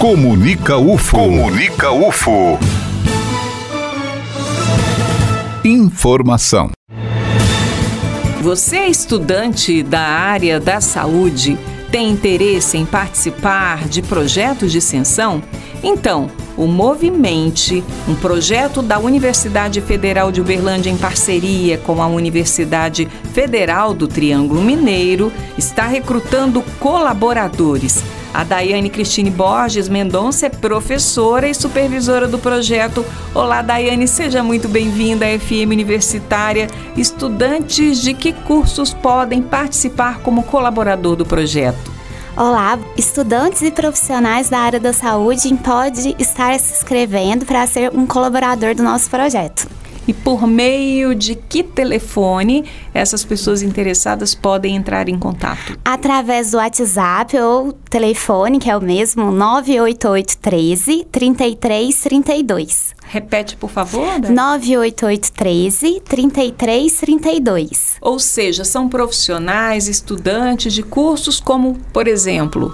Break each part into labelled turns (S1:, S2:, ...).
S1: Comunica UFO. Comunica UFO. Informação.
S2: Você é estudante da área da saúde? Tem interesse em participar de projetos de extensão? Então, o Movimente, um projeto da Universidade Federal de Uberlândia em parceria com a Universidade Federal do Triângulo Mineiro, está recrutando colaboradores. A Daiane Cristine Borges Mendonça é professora e supervisora do projeto. Olá, Daiane, seja muito bem-vinda à FM Universitária. Estudantes de que cursos podem participar como colaborador do projeto?
S3: Olá, estudantes e profissionais da área da saúde podem estar se inscrevendo para ser um colaborador do nosso projeto.
S2: E por meio de que telefone essas pessoas interessadas podem entrar em contato?
S3: Através do WhatsApp ou telefone, que é o mesmo, 98813 3332.
S2: Repete, por favor.
S3: 98813 3332.
S2: Ou seja, são profissionais, estudantes de cursos como, por exemplo,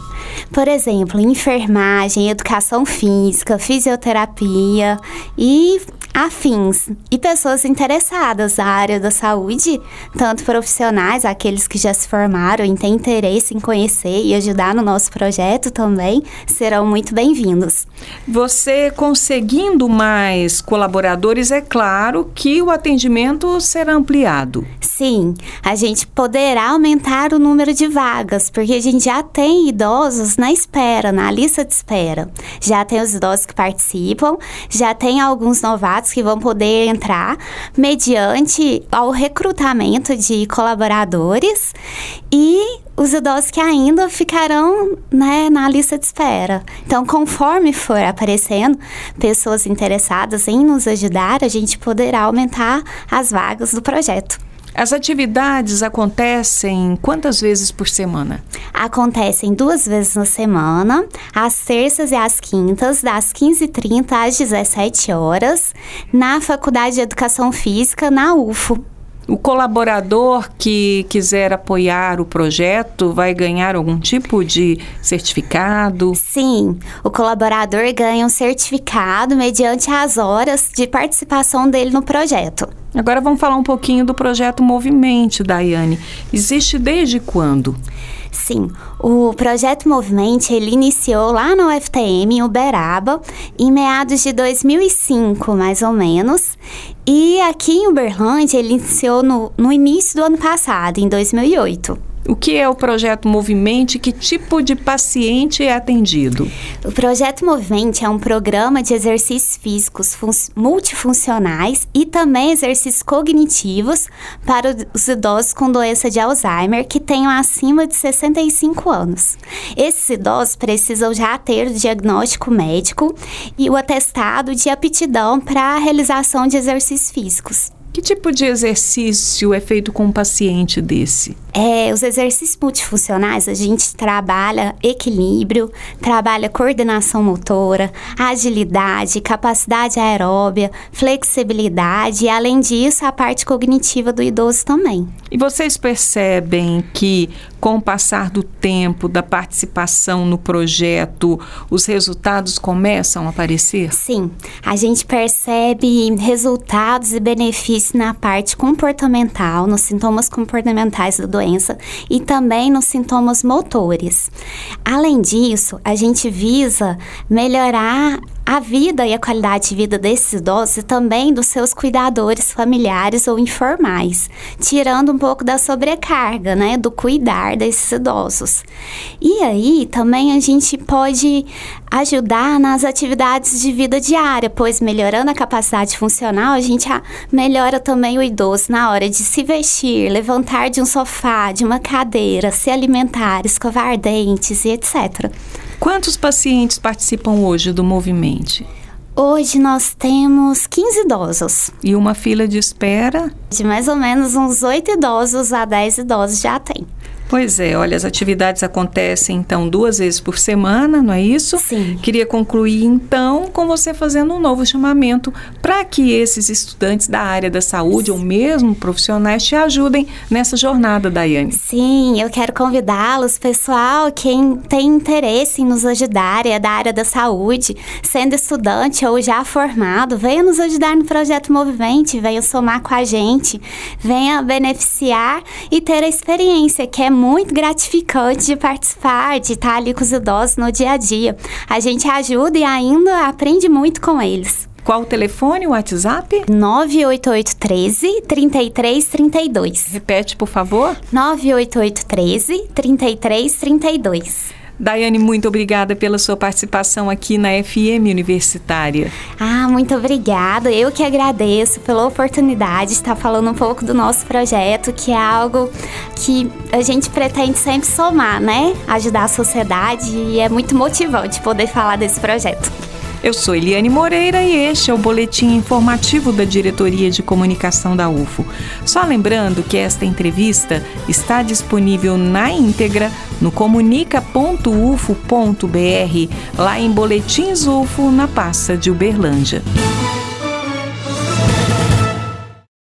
S3: por exemplo, enfermagem, educação física, fisioterapia e afins e pessoas interessadas na área da saúde, tanto profissionais, aqueles que já se formaram e têm interesse em conhecer e ajudar no nosso projeto também, serão muito bem-vindos.
S2: Você conseguindo mais colaboradores, é claro que o atendimento será ampliado.
S3: Sim, a gente poderá aumentar o número de vagas, porque a gente já tem idosos na espera, na lista de espera. Já tem os idosos que participam, já tem alguns novatos que vão poder entrar mediante ao recrutamento de colaboradores e os idosos que ainda ficarão né, na lista de espera. Então, conforme for aparecendo pessoas interessadas em nos ajudar, a gente poderá aumentar as vagas do projeto.
S2: As atividades acontecem quantas vezes por semana?
S3: Acontecem duas vezes na semana, às terças e às quintas, das 15h30 às 17 horas, na Faculdade de Educação Física, na UFO.
S2: O colaborador que quiser apoiar o projeto vai ganhar algum tipo de certificado?
S3: Sim, o colaborador ganha um certificado mediante as horas de participação dele no projeto.
S2: Agora vamos falar um pouquinho do projeto Movimente, Daiane. Existe desde quando?
S3: Sim, o projeto Movimente ele iniciou lá no UFTM em Uberaba em meados de 2005, mais ou menos. E aqui em Uberlândia ele iniciou no, no início do ano passado, em 2008.
S2: O que é o projeto Movimente? Que tipo de paciente é atendido?
S3: O projeto Movimente é um programa de exercícios físicos multifuncionais e também exercícios cognitivos para os idosos com doença de Alzheimer que tenham acima de 65 anos. Esses idosos precisam já ter o diagnóstico médico e o atestado de aptidão para a realização de exercícios físicos.
S2: Que tipo de exercício é feito com um paciente desse?
S3: É, os exercícios multifuncionais, a gente trabalha equilíbrio, trabalha coordenação motora, agilidade, capacidade aeróbia, flexibilidade e, além disso, a parte cognitiva do idoso também.
S2: E vocês percebem que, com o passar do tempo, da participação no projeto, os resultados começam a aparecer?
S3: Sim, a gente percebe resultados e benefícios na parte comportamental, nos sintomas comportamentais da doença doença e também nos sintomas motores. Além disso, a gente visa melhorar a vida e a qualidade de vida desses idosos e também dos seus cuidadores familiares ou informais, tirando um pouco da sobrecarga, né, do cuidar desses idosos. E aí também a gente pode ajudar nas atividades de vida diária, pois melhorando a capacidade funcional, a gente melhora também o idoso na hora de se vestir, levantar de um sofá, de uma cadeira, se alimentar, escovar dentes e etc.
S2: Quantos pacientes participam hoje do movimento?
S3: Hoje nós temos 15 idosos.
S2: E uma fila de espera?
S3: De mais ou menos uns 8 idosos a 10 idosos já tem.
S2: Pois é, olha, as atividades acontecem então duas vezes por semana, não é isso?
S3: Sim.
S2: Queria concluir então com você fazendo um novo chamamento para que esses estudantes da área da saúde ou mesmo profissionais te ajudem nessa jornada, Daiane.
S3: Sim, eu quero convidá-los, pessoal, quem tem interesse em nos ajudar, é da área da saúde, sendo estudante ou já formado, venha nos ajudar no projeto Movimento, venha somar com a gente, venha beneficiar e ter a experiência que é muito gratificante de participar, de estar ali com os idosos no dia a dia. A gente ajuda e ainda aprende muito com eles.
S2: Qual o telefone, o WhatsApp?
S3: 98813 3332.
S2: Repete, por favor.
S3: 98813 3332.
S2: Daiane, muito obrigada pela sua participação aqui na FM Universitária.
S3: Ah, muito obrigada. Eu que agradeço pela oportunidade de estar falando um pouco do nosso projeto, que é algo que a gente pretende sempre somar, né? Ajudar a sociedade e é muito motivante poder falar desse projeto.
S2: Eu sou Eliane Moreira e este é o boletim informativo da Diretoria de Comunicação da UFO. Só lembrando que esta entrevista está disponível na íntegra no comunica.ufo.br, lá em Boletins UFO, na pasta de Uberlândia.